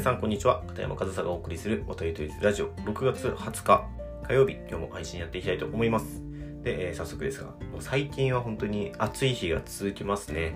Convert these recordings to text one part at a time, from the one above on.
さんこんにちは。片山和沙がお送りするおとりとりラジオ。6月20日火曜日。今日も配信やっていきたいと思います。で、えー、早速ですがもう最近は本当に暑い日が続きますね。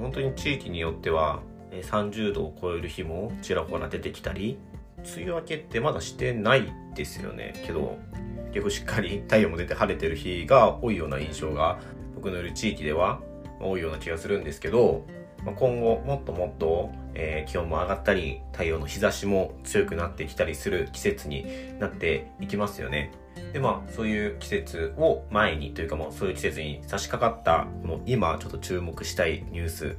本当に地域によっては30度を超える日もちらほら出てきたり梅雨明けってまだしてないですよね。けど結構しっかり太陽も出て晴れてる日が多いような印象が僕のいる地域では多いような気がするんですけどまあ、今後もっともっと、えー、気温も上がったり太陽の日差しも強くなってきたりする季節になっていきますよね。でまあそういう季節を前にというかもうそういう季節に差し掛かったこの今ちょっと注目したいニュース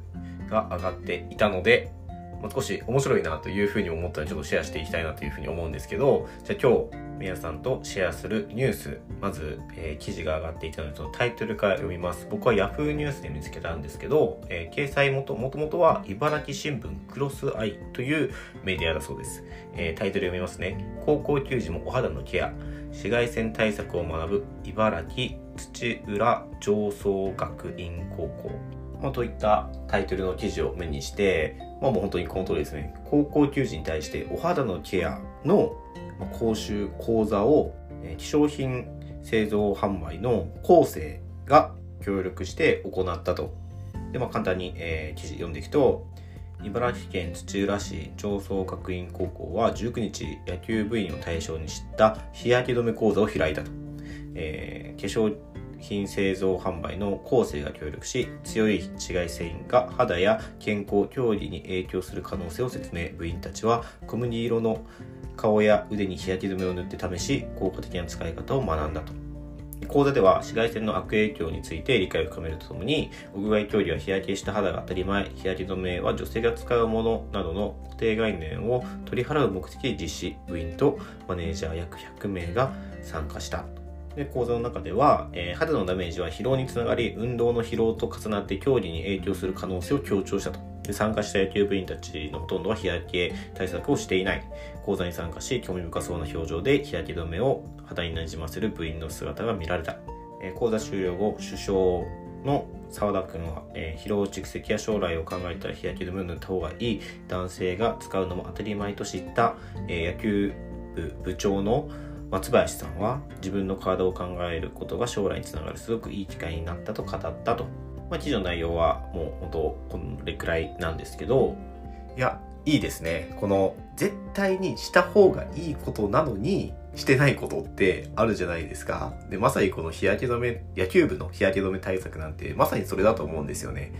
が上がっていたのでま、少し面白いなというふうに思ったのでちょっとシェアしていきたいなというふうに思うんですけどじゃあ今日皆さんとシェアするニュースまず、えー、記事が上がっていたのでそのタイトルから読みます。僕は Yahoo! ニュースで見つけたんですけど、えー、掲載もともともとは茨城新聞クロスアイというメディアだそうです、えー、タイトル読みますね。高校球児もお肌のケア。紫外線対策を学ぶ茨城土浦上層学院高校。まあ、といったタイトルの記事を目にして、まあ、もう本当にこの通りですね高校球児に対してお肌のケアの講習講座を希少品製造販売の構成が協力して行ったと。で、まあ、簡単に、えー、記事読んでいくと、茨城県土浦市上層学院高校は19日野球部員を対象にした日焼け止め講座を開いたと。えー、化粧品製造販売の構成が協力し、強い紫外線が肌や健康、競技に影響する可能性を説明。部員たちは小麦色の顔や腕に日焼け止めを塗って試し、効果的な使い方を学んだと。講座では紫外線の悪影響について理解を深めるとともに、屋外競技は日焼けした肌が当たり前、日焼け止めは女性が使うものなどの固定概念を取り払う目的で実施、部員とマネージャー約100名が参加した。で講座の中では、えー、肌のダメージは疲労につながり運動の疲労と重なって競技に影響する可能性を強調したと。で参加した野球部員たちのほとんどは日焼け対策をしていない。講座に参加し興味深そうな表情で日焼け止めを肌になじませる部員の姿が見られた、えー、講座終了後首相の澤田君は、えー、疲労蓄積や将来を考えたら日焼け止めを塗った方がいい。男性が使うのも当たり前と知った、えー、野球部部長の松林さんは自分の体を考えることが将来につながるすごくいい機会になったと語ったと。まあ、記事の内容はもう本当これくらいなんですけど、いや、いいですね。この絶対にした方がいいことなのにしてないことってあるじゃないですか。で、まさにこの日焼け止め、野球部の日焼け止め対策なんてまさにそれだと思うんですよね。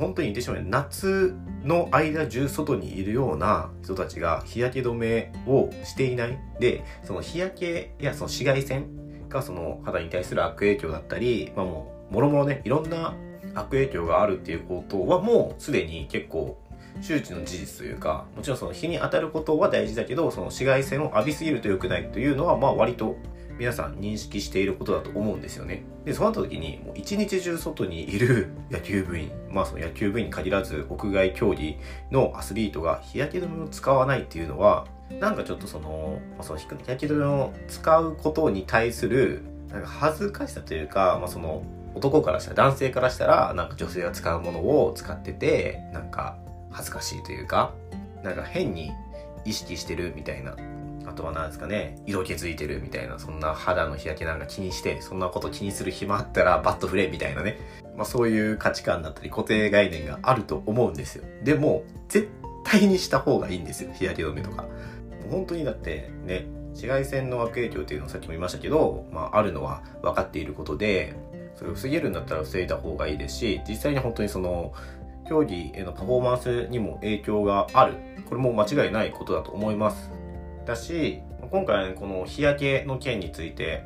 本当に言ってしまう夏の間中外にいるような人たちが日焼け止めをしていない。でその日焼けやその紫外線がその肌に対する悪影響だったり、まあ、もうもろもろねいろんな悪影響があるっていうことはもうすでに結構周知の事実というかもちろんその日に当たることは大事だけどその紫外線を浴びすぎると良くないというのはまあ割と皆さん認識していることだと思うんですよね。で、そうなった時に、もう一日中外にいる 野球部員、まあその野球部員に限らず屋外競技のアスリートが日焼け止めを使わないっていうのは、なんかちょっとその、まあ、その日焼け止めを使うことに対する、なんか恥ずかしさというか、まあその、男からしたら、男性からしたら、なんか女性が使うものを使ってて、なんか恥ずかしいというか、なんか変に意識してるみたいなとは何ですかね、色気づいてるみたいな、そんな肌の日焼けなんか気にして、そんなこと気にする暇あったらバット振れみたいなね。まあそういう価値観だったり固定概念があると思うんですよ。でも、絶対にした方がいいんですよ、日焼け止めとか。本当にだってね、紫外線の悪影響っていうのをさっきも言いましたけど、まああるのは分かっていることで、それを防げるんだったら防いだ方がいいですし、実際に本当にその、競技へのパフォーマンスにも影響がある。これも間違いないことだと思います。だし、今回、ね、この日焼けの件について、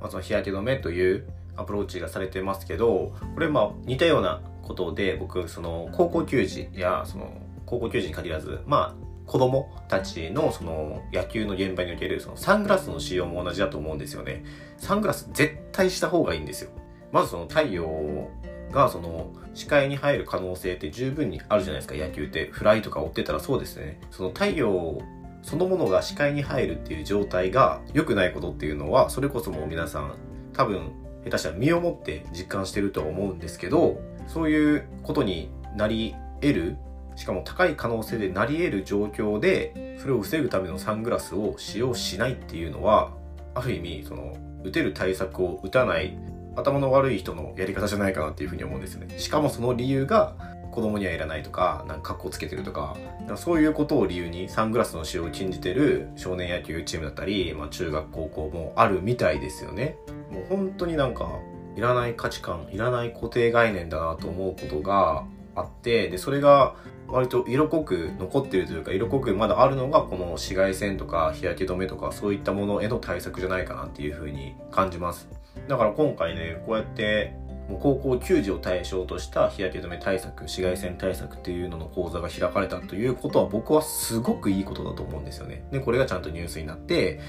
まあ、その日焼け止めというアプローチがされてますけど、これまあ似たようなことで、僕、その高校球児や、その高校球児に限らず、まあ子供たちのその野球の現場におけるそのサングラスの使用も同じだと思うんですよね。サングラス絶対した方がいいんですよ。まずその太陽がその視界に入る可能性って十分にあるじゃないですか野球ってフライとか追ってたらそうですねその太陽そのものが視界に入るっていう状態が良くないことっていうのは、それこそもう皆さん多分下手したら身をもって実感してるとは思うんですけど、そういうことになり得るしかも高い可能性でなり得る状況でそれを防ぐためのサングラスを使用しないっていうのはある意味その打てる対策を打たない頭の悪い人のやり方じゃないかなっていうふうに思うんですよね。しかもその理由が子供にはいらないとか、なんか格好つけてるとか、かそういうことを理由にサングラスの使用を禁じてる少年野球チームだったり、まあ中学高校もあるみたいですよね。もう本当になんか、いらない価値観、いらない固定概念だなと思うことがあって、で、それが割と色濃く残ってるというか、色濃くまだあるのがこの紫外線とか日焼け止めとかそういったものへの対策じゃないかなっていうふうに感じます。だから今回ね、こうやってもう高校球児を対象とした日焼け止め対策紫外線対策っていうのの講座が開かれたということは僕はすごくいいことだと思うんですよね。でこれがちゃんとニュースになって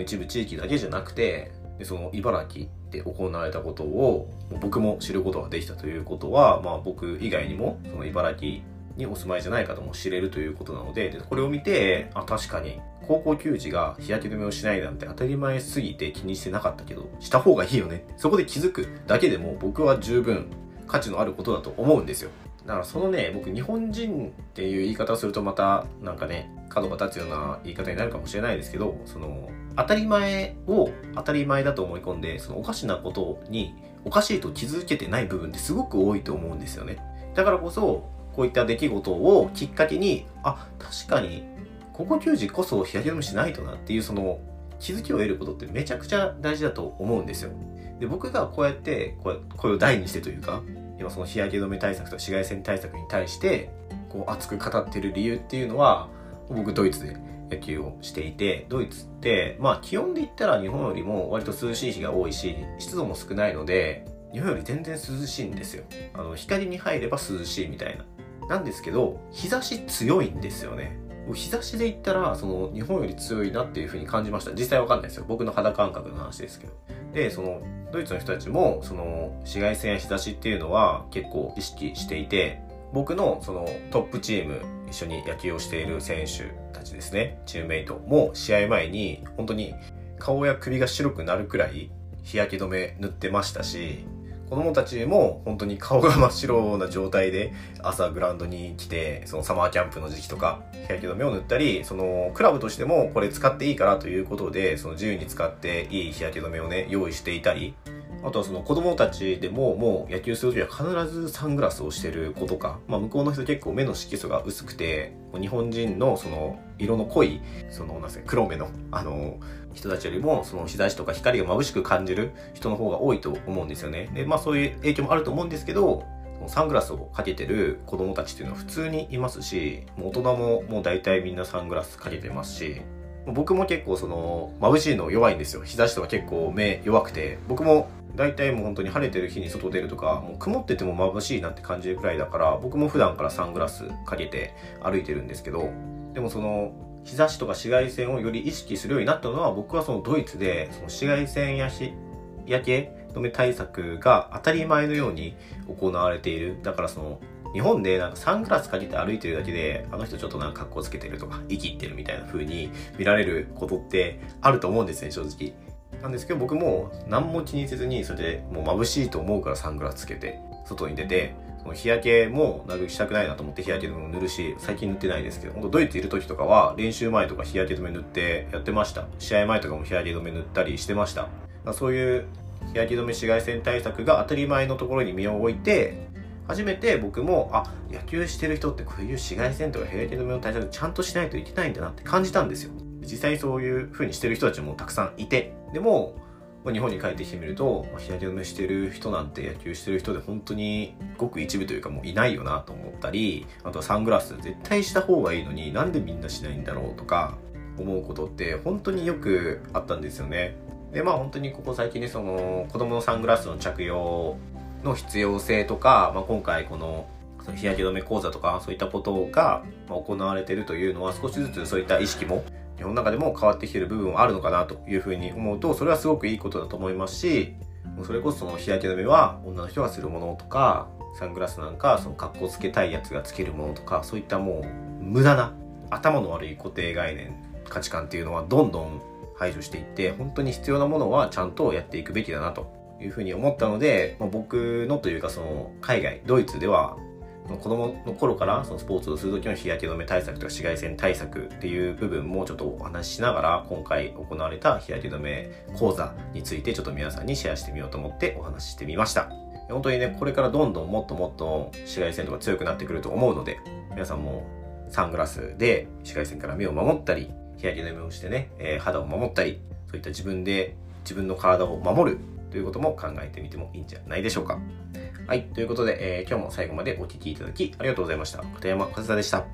一部地域だけじゃなくてでその茨城で行われたことを僕も知ることができたということは、まあ、僕以外にもその茨城にお住まいじゃない方も知れるということなのででこれを見てあ確かに高校球児が日焼け止めをしないなんて当たり前すぎて気にしてなかったけど、した方がいいよね。そこで気づくだけでも僕は十分価値のあることだと思うんですよ。だからそのね、僕日本人っていう言い方をするとまたなんかね、角が立つような言い方になるかもしれないですけど、その当たり前を当たり前だと思い込んで、そのおかしなことにおかしいと気づけてない部分ってすごく多いと思うんですよね。だからこそ、こういった出来事をきっかけに、あ、確かに高校球児こそ日焼け止めしないとなっていうその気づきを得ることってめちゃくちゃ大事だと思うんですよ。で僕がこうやってここれを大にしてというか今その日焼け止め対策と紫外線対策に対してこう熱く語ってる理由っていうのは僕ドイツで野球をしていてドイツってまあ気温で言ったら日本よりも割と涼しい日が多いし湿度も少ないので日本より全然涼しいんですよあの光に入れば涼しいみたいななんですけど日差し強いんですよね日差しで言ったら、その、日本より強いなっていう風に感じました。実際わかんないですよ。僕の肌感覚の話ですけど。で、その、ドイツの人たちも、その、紫外線や日差しっていうのは結構意識していて、僕のそのトップチーム、一緒に野球をしている選手たちですね、チームメイトも試合前に、本当に顔や首が白くなるくらい日焼け止め塗ってましたし、子供たちも本当に顔が真っ白な状態で朝グラウンドに来て、そのサマーキャンプの時期とか、日焼け止めを塗ったり、そのクラブとしてもこれ使っていいからということで、その自由に使っていい日焼け止めをね、用意していたり、あとはその子供たちでももう野球するときは必ずサングラスをしてる子とか、まあ向こうの人結構目の色素が薄くて、日本人のその色の濃い、そのなんすか、黒目の、あの、人たちよりもその日差しとか光が眩しく感じる人の方が多いと思うんですよね。で、まあそういう影響もあると思うんですけど、サングラスをかけてる子供たちっていうのは普通にいますし、大人ももう大体みんなサングラスかけてますし、僕も結構その眩しいの弱いんですよ。日差しとか結構目弱くて、僕も大体もう本当に晴れてる日に外出るとか、もう曇ってても眩しいなって感じるくらいだから、僕も普段からサングラスかけて歩いてるんですけど、でもその日差しとか紫外線をより意識するようになったのは僕はそのドイツでその紫外線や日焼け止め対策が当たり前のように行われている。だからその日本でなんかサングラスかけて歩いてるだけで、あの人ちょっとなんか格好つけてるとか、生きってるみたいな風に見られることってあると思うんですね、正直。なんですけど僕も何も気にせずに、それでもう眩しいと思うからサングラスつけて、外に出てその、日焼けもなるべくしたくないなと思って日焼け止めを塗るし、最近塗ってないですけど、本当ドイツいる時とかは練習前とか日焼け止め塗ってやってました。試合前とかも日焼け止め塗ったりしてました。そういう日焼け止め紫外線対策が当たり前のところに身を置いて、初めて僕も、あ、野球してる人ってこういう紫外線とか日焼け止めの対策ちゃんとしないといけないんだなって感じたんですよ。実際にそういう風にしてる人たちもたくさんいて、でも、日本に帰ってきてみると、日焼け止めしてる人なんて野球してる人で本当にごく一部というかもういないよなと思ったり、あとはサングラス絶対した方がいいのになんでみんなしないんだろうとか思うことって本当によくあったんですよね。で、まあ本当にここ最近ね、その子供のサングラスの着用の必要性とか、まあ、今回この日焼け止め講座とかそういったことが行われてるというのは少しずつそういった意識も日本の中でも変わってきてる部分はあるのかなというふうに思うと、それはすごくいいことだと思いますし、それこそその日焼け止めは女の人がするものとか、サングラスなんかその格好つけたいやつがつけるものとか、そういったもう無駄な頭の悪い固定概念、価値観っていうのはどんどん排除していって、本当に必要なものはちゃんとやっていくべきだなというふうに思ったので、まあ、僕のというかその海外、ドイツでは子供の頃からそのスポーツをする時の日焼け止め対策とか紫外線対策っていう部分もちょっとお話ししながら今回行われた日焼け止め講座についてちょっと皆さんにシェアしてみようと思ってお話ししてみました本当にねこれからどんどんもっともっと紫外線とか強くなってくると思うので皆さんもサングラスで紫外線から目を守ったり日焼け止めをしてね、えー、肌を守ったりそういった自分で自分の体を守るということも考えてみてもいいんじゃないでしょうか。はい。ということで、えー、今日も最後までお聴きいただきありがとうございました。片山和沙でした。